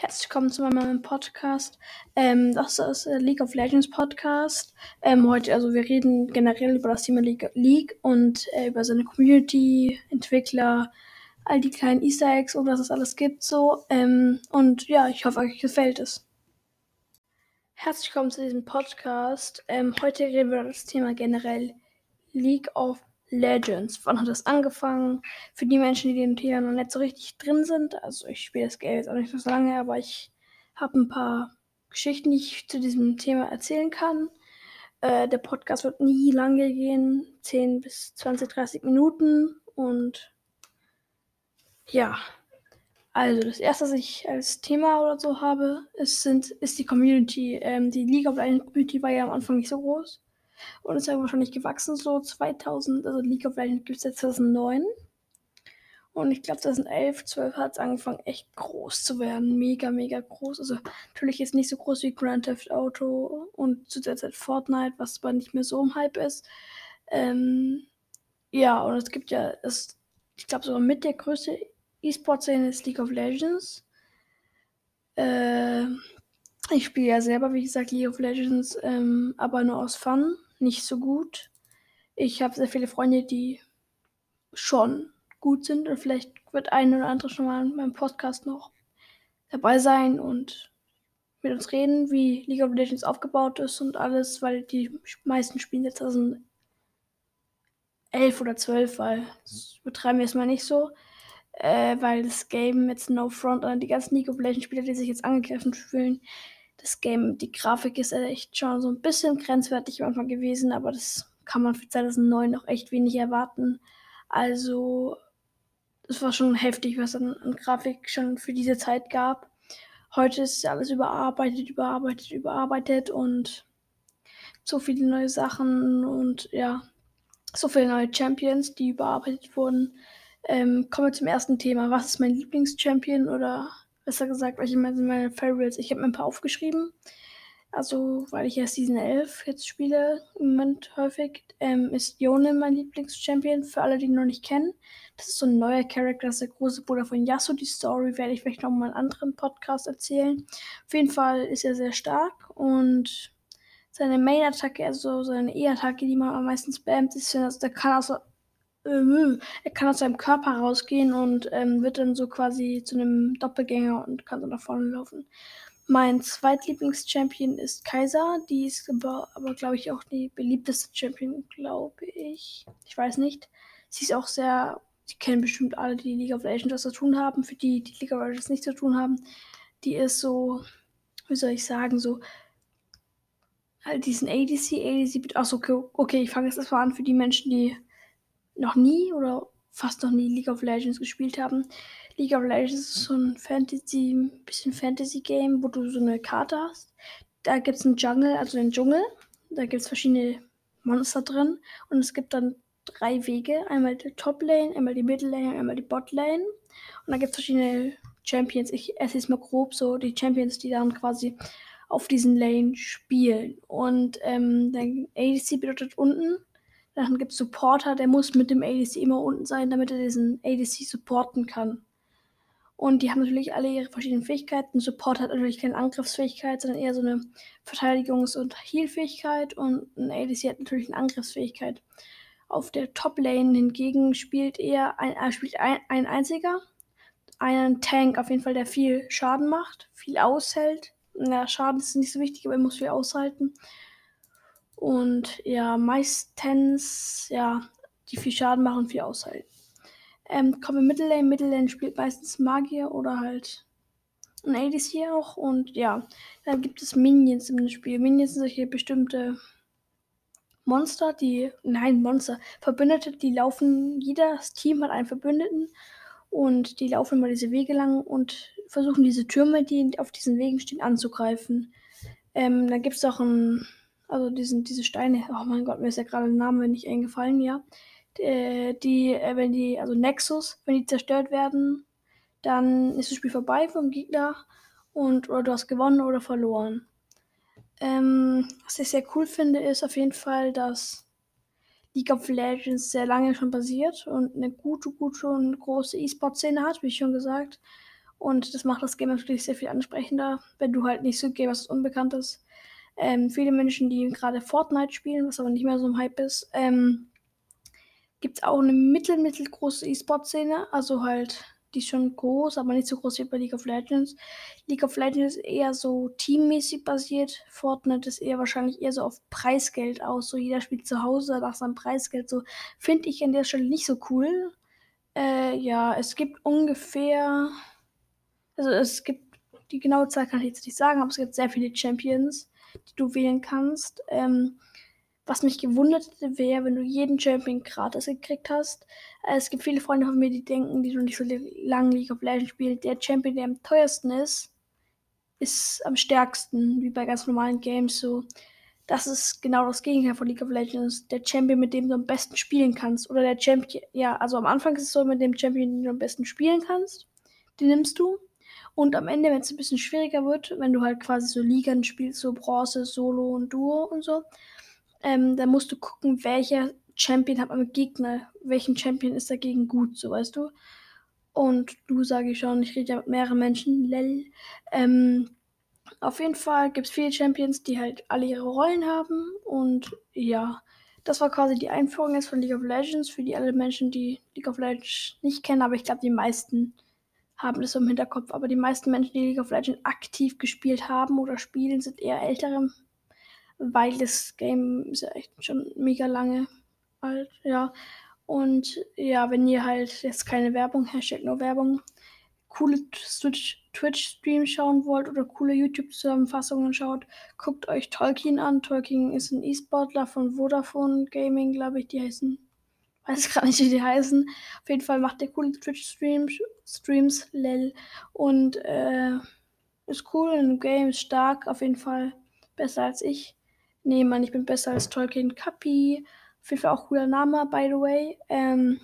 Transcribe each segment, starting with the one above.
Herzlich willkommen zu meinem Podcast. Ähm, das ist der League of Legends Podcast. Ähm, heute, also wir reden generell über das Thema League, League und äh, über seine Community, Entwickler, all die kleinen Easter Eggs und was es alles gibt so. Ähm, und ja, ich hoffe, euch gefällt es. Herzlich willkommen zu diesem Podcast. Ähm, heute reden wir über das Thema generell League of Legends. Wann hat das angefangen? Für die Menschen, die in Thema noch nicht so richtig drin sind. Also ich spiele das Game jetzt auch nicht so lange, aber ich habe ein paar Geschichten, die ich zu diesem Thema erzählen kann. Äh, der Podcast wird nie lange gehen. 10 bis 20, 30 Minuten. Und ja. Also das erste, was ich als Thema oder so habe, ist, sind, ist die Community. Ähm, die League of Legends Community war ja am Anfang nicht so groß. Und ist ja wahrscheinlich gewachsen, so 2000, also League of Legends gibt es seit 2009. Und ich glaube 2011, 12 hat es angefangen, echt groß zu werden. Mega, mega groß. Also natürlich jetzt nicht so groß wie Grand Theft Auto und zu der Zeit Fortnite, was aber nicht mehr so im Hype ist. Ähm, ja, und es gibt ja, es, ich glaube sogar mit der größte E-Sport-Szene ist League of Legends. Äh, ich spiele ja selber, wie gesagt, League of Legends, ähm, aber nur aus Fun nicht so gut. Ich habe sehr viele Freunde, die schon gut sind und vielleicht wird ein oder andere schon mal in meinem Podcast noch dabei sein und mit uns reden, wie League of Legends aufgebaut ist und alles, weil die meisten spielen jetzt 2011 oder 12, weil das betreiben wir es mal nicht so, äh, weil das Game jetzt No Front an die ganzen League of Legends Spieler, die sich jetzt angegriffen fühlen, das Game, die Grafik ist echt schon so ein bisschen grenzwertig manchmal gewesen, aber das kann man für 2009 noch echt wenig erwarten. Also, es war schon heftig, was an, an Grafik schon für diese Zeit gab. Heute ist alles überarbeitet, überarbeitet, überarbeitet und so viele neue Sachen und ja, so viele neue Champions, die überarbeitet wurden. Ähm, kommen wir zum ersten Thema. Was ist mein Lieblingschampion oder besser gesagt, welche sind meine Favorites? Ich habe mir ein paar aufgeschrieben. Also, weil ich ja Season 11 jetzt spiele, im Moment häufig, ähm, ist Yone mein Lieblingschampion. Für alle, die ihn noch nicht kennen. Das ist so ein neuer Charakter, das ist der große Bruder von Yasuo. Die Story werde ich vielleicht noch mal in einem anderen Podcast erzählen. Auf jeden Fall ist er sehr stark und seine Main-Attacke, also seine E-Attacke, die man am meisten spammt, ist, also der kann äh, er kann aus seinem Körper rausgehen und ähm, wird dann so quasi zu einem Doppelgänger und kann dann nach vorne laufen. Mein zweitlieblings-Champion ist Kaiser. Die ist aber, aber glaube ich, auch die beliebteste Champion, glaube ich. Ich weiß nicht. Sie ist auch sehr. Sie kennen bestimmt alle, die League of Legends was zu tun haben. Für die, die League of Legends nicht zu tun haben, die ist so, wie soll ich sagen, so. Halt diesen ADC, ADC, achso, okay, okay, ich fange jetzt erstmal an für die Menschen, die noch nie oder fast noch nie League of Legends gespielt haben. League of Legends ist so ein Fantasy, bisschen Fantasy-Game, wo du so eine Karte hast. Da gibt es einen Jungle, also einen Dschungel. Da gibt es verschiedene Monster drin. Und es gibt dann drei Wege. Einmal die Top Lane, einmal die Middle Lane, einmal die Bot Lane. Und da gibt es verschiedene Champions. Ich esse jetzt mal grob so die Champions, die dann quasi auf diesen Lane spielen. Und ähm, der ADC bedeutet unten dann gibt es Supporter, der muss mit dem ADC immer unten sein, damit er diesen ADC supporten kann. Und die haben natürlich alle ihre verschiedenen Fähigkeiten. Support hat natürlich keine Angriffsfähigkeit, sondern eher so eine Verteidigungs- und Heal-Fähigkeit. Und ein ADC hat natürlich eine Angriffsfähigkeit. Auf der Top-Lane hingegen spielt eher ein, äh, spielt ein, ein einziger. Einen Tank auf jeden Fall, der viel Schaden macht, viel aushält. Na, Schaden ist nicht so wichtig, aber er muss viel aushalten. Und ja, meistens, ja, die viel Schaden machen viel aushalten. Ähm, kommen wir Middle Middlelane spielt meistens Magier oder halt ein ADC auch. Und ja, dann gibt es Minions im Spiel. Minions sind solche bestimmte Monster, die, nein, Monster, Verbündete, die laufen, jedes Team hat einen Verbündeten und die laufen immer diese Wege lang und versuchen diese Türme, die auf diesen Wegen stehen, anzugreifen. Ähm, dann gibt es auch ein also diesen, diese Steine, oh mein Gott, mir ist ja gerade der Name nicht eingefallen, ja. Die, die, äh, wenn die, also Nexus, wenn die zerstört werden, dann ist das Spiel vorbei vom Gegner und oder du hast gewonnen oder verloren. Ähm, was ich sehr cool finde, ist auf jeden Fall, dass League of Legends sehr lange schon basiert und eine gute, gute und große E-Sport-Szene hat, wie schon gesagt. Und das macht das Game natürlich sehr viel ansprechender, wenn du halt nicht so Game was Unbekanntes. Ähm, viele Menschen, die gerade Fortnite spielen, was aber nicht mehr so ein Hype ist, ähm, gibt es auch eine mittel, mittelgroße E-Sport-Szene. Also halt, die ist schon groß, aber nicht so groß wie bei League of Legends. League of Legends ist eher so teammäßig basiert. Fortnite ist eher wahrscheinlich eher so auf Preisgeld aus. So jeder spielt zu Hause nach seinem Preisgeld. So finde ich an der Stelle nicht so cool. Äh, ja, es gibt ungefähr. Also es gibt. Die genaue Zahl kann ich jetzt nicht sagen, aber es gibt sehr viele Champions, die du wählen kannst. Ähm, was mich gewundert hätte, wäre, wenn du jeden Champion gratis gekriegt hast. Äh, es gibt viele Freunde von mir, die denken, die du nicht so lange League of Legends spielst. Der Champion, der am teuersten ist, ist am stärksten, wie bei ganz normalen Games so. Das ist genau das Gegenteil von League of Legends. Der Champion, mit dem du am besten spielen kannst. Oder der Champion, ja, also am Anfang ist es so, mit dem Champion, den du am besten spielen kannst, den nimmst du. Und am Ende, wenn es ein bisschen schwieriger wird, wenn du halt quasi so Ligen spielst, so Bronze, Solo und Duo und so, ähm, dann musst du gucken, welcher Champion hat am Gegner, welchen Champion ist dagegen gut, so weißt du. Und du sage ich schon, ich rede ja mit mehreren Menschen, lel. Ähm, auf jeden Fall gibt es viele Champions, die halt alle ihre Rollen haben. Und ja, das war quasi die Einführung jetzt von League of Legends für die alle Menschen, die League of Legends nicht kennen. Aber ich glaube, die meisten haben das so im Hinterkopf. Aber die meisten Menschen, die League of Legends aktiv gespielt haben oder spielen, sind eher ältere weil das Game ist ja echt schon mega lange alt, ja. Und ja, wenn ihr halt jetzt keine Werbung, Hashtag nur Werbung, coole Twitch-Streams schauen wollt oder coole YouTube-Zusammenfassungen schaut, guckt euch Tolkien an. Tolkien ist ein E-Sportler von Vodafone Gaming, glaube ich, die heißen. Weiß gerade nicht, wie die heißen. Auf jeden Fall macht der coole Twitch-Streams, Streams, lel. Und äh, ist cool, im Game ist stark, auf jeden Fall besser als ich. Nee, Mann, ich bin besser als Tolkien Kapi. Auf jeden Fall auch cooler Name, by the way. Ähm,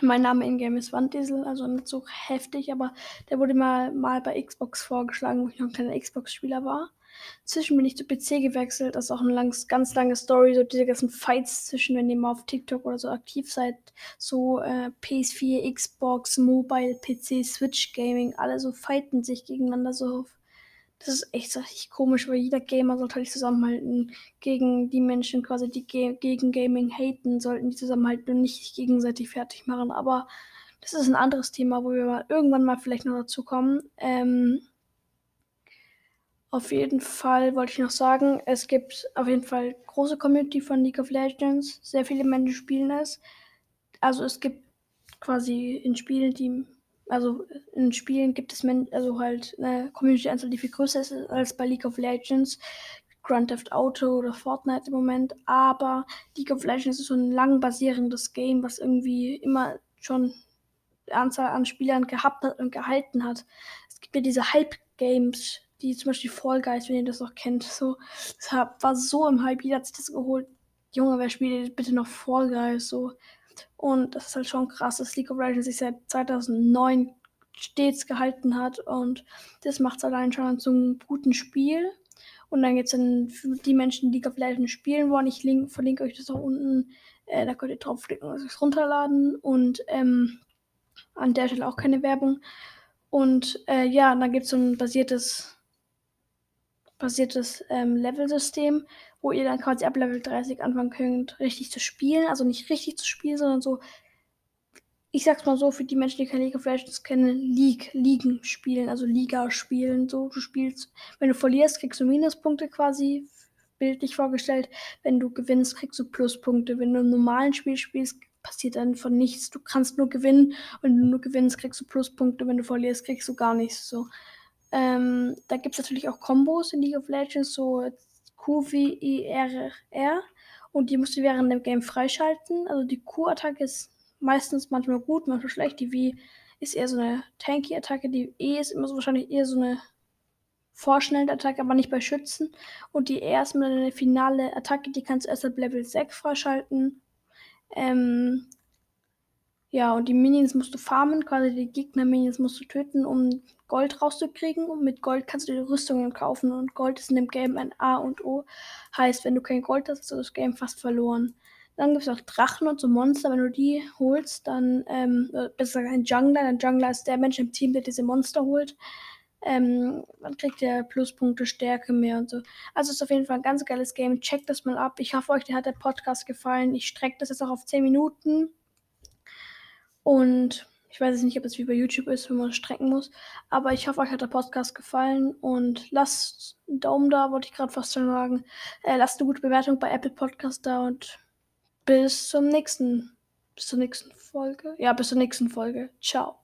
mein Name in-game ist Wanddiesel, also nicht so heftig, aber der wurde mal, mal bei Xbox vorgeschlagen, wo ich noch ein kleiner Xbox-Spieler war. Zwischen bin ich zu PC gewechselt. Das ist auch eine langs, ganz lange Story. So diese ganzen Fights zwischen, wenn ihr mal auf TikTok oder so aktiv seid. So äh, PS4, Xbox, Mobile, PC, Switch Gaming. Alle so fighten sich gegeneinander so das ist echt richtig komisch, weil jeder Gamer sollte halt zusammenhalten. Gegen die Menschen quasi, die ge gegen Gaming haten, sollten die zusammenhalten und nicht sich gegenseitig fertig machen. Aber das ist ein anderes Thema, wo wir mal irgendwann mal vielleicht noch dazu kommen. Ähm, auf jeden Fall wollte ich noch sagen, es gibt auf jeden Fall große Community von League of Legends. Sehr viele Menschen spielen es. Also es gibt quasi in Spielen, die also in Spielen gibt es Men also halt eine Community-Anzahl, die viel größer ist als bei League of Legends, Grand Theft Auto oder Fortnite im Moment. Aber League of Legends ist so ein lang basierendes Game, was irgendwie immer schon Anzahl an Spielern gehabt hat und gehalten hat. Es gibt ja diese Hype-Games, die zum Beispiel Fall Guys, wenn ihr das noch kennt. So, das war so im Hype, jeder hat sich das geholt. Junge, wer spielt bitte noch Fall Guys? So, und das ist halt schon krass, dass League of Legends sich seit 2009 stets gehalten hat. Und das macht es allein schon zu einem guten Spiel. Und dann gibt es dann für die Menschen, die League of Legends spielen wollen. Ich link, verlinke euch das auch unten. Äh, da könnt ihr draufklicken und es runterladen. Und ähm, an der Stelle auch keine Werbung. Und äh, ja, dann gibt es so ein basiertes, basiertes ähm, Level-System, wo ihr dann quasi ab Level 30 anfangen könnt, richtig zu spielen. Also nicht richtig zu spielen, sondern so, ich sag's mal so, für die Menschen, die keine League of Legends kennen, League, Ligen spielen, also Liga spielen. So, du spielst, wenn du verlierst, kriegst du Minuspunkte quasi, bildlich vorgestellt. Wenn du gewinnst, kriegst du Pluspunkte. Wenn du im normalen Spiel spielst, passiert dann von nichts. Du kannst nur gewinnen. Wenn du nur gewinnst, kriegst du Pluspunkte. Wenn du verlierst, kriegst du gar nichts. So. Ähm, da gibt es natürlich auch Kombos in League of Legends, so QWIRR und die musst du während dem Game freischalten. Also die Q-Attacke ist meistens manchmal gut, manchmal schlecht. Die W ist eher so eine Tanky-Attacke. Die E ist immer so wahrscheinlich eher so eine vorschnellende Attacke, aber nicht bei Schützen. Und die R ist immer eine finale Attacke, die kannst du erst ab Level 6 freischalten. Ähm, ja, und die Minions musst du farmen, quasi die Gegner-Minions musst du töten, um Gold rauszukriegen. Und mit Gold kannst du die Rüstungen kaufen. Und Gold ist in dem Game ein A und O. Heißt, wenn du kein Gold hast, hast du das Game fast verloren. Dann gibt es auch Drachen und so Monster. Wenn du die holst, dann, ähm, äh, besser gesagt ein Jungler. Ein Jungler ist der Mensch im Team, der diese Monster holt. Ähm, dann kriegt er Pluspunkte, Stärke mehr und so. Also ist auf jeden Fall ein ganz geiles Game. Checkt das mal ab. Ich hoffe, euch hat der Podcast gefallen. Ich strecke das jetzt auch auf 10 Minuten. Und ich weiß jetzt nicht, ob es wie bei YouTube ist, wenn man strecken muss. Aber ich hoffe, euch hat der Podcast gefallen. Und lasst einen Daumen da, wollte ich gerade fast schon sagen. Äh, lasst eine gute Bewertung bei Apple Podcast da und bis zum nächsten, bis zur nächsten Folge. Ja, bis zur nächsten Folge. Ciao.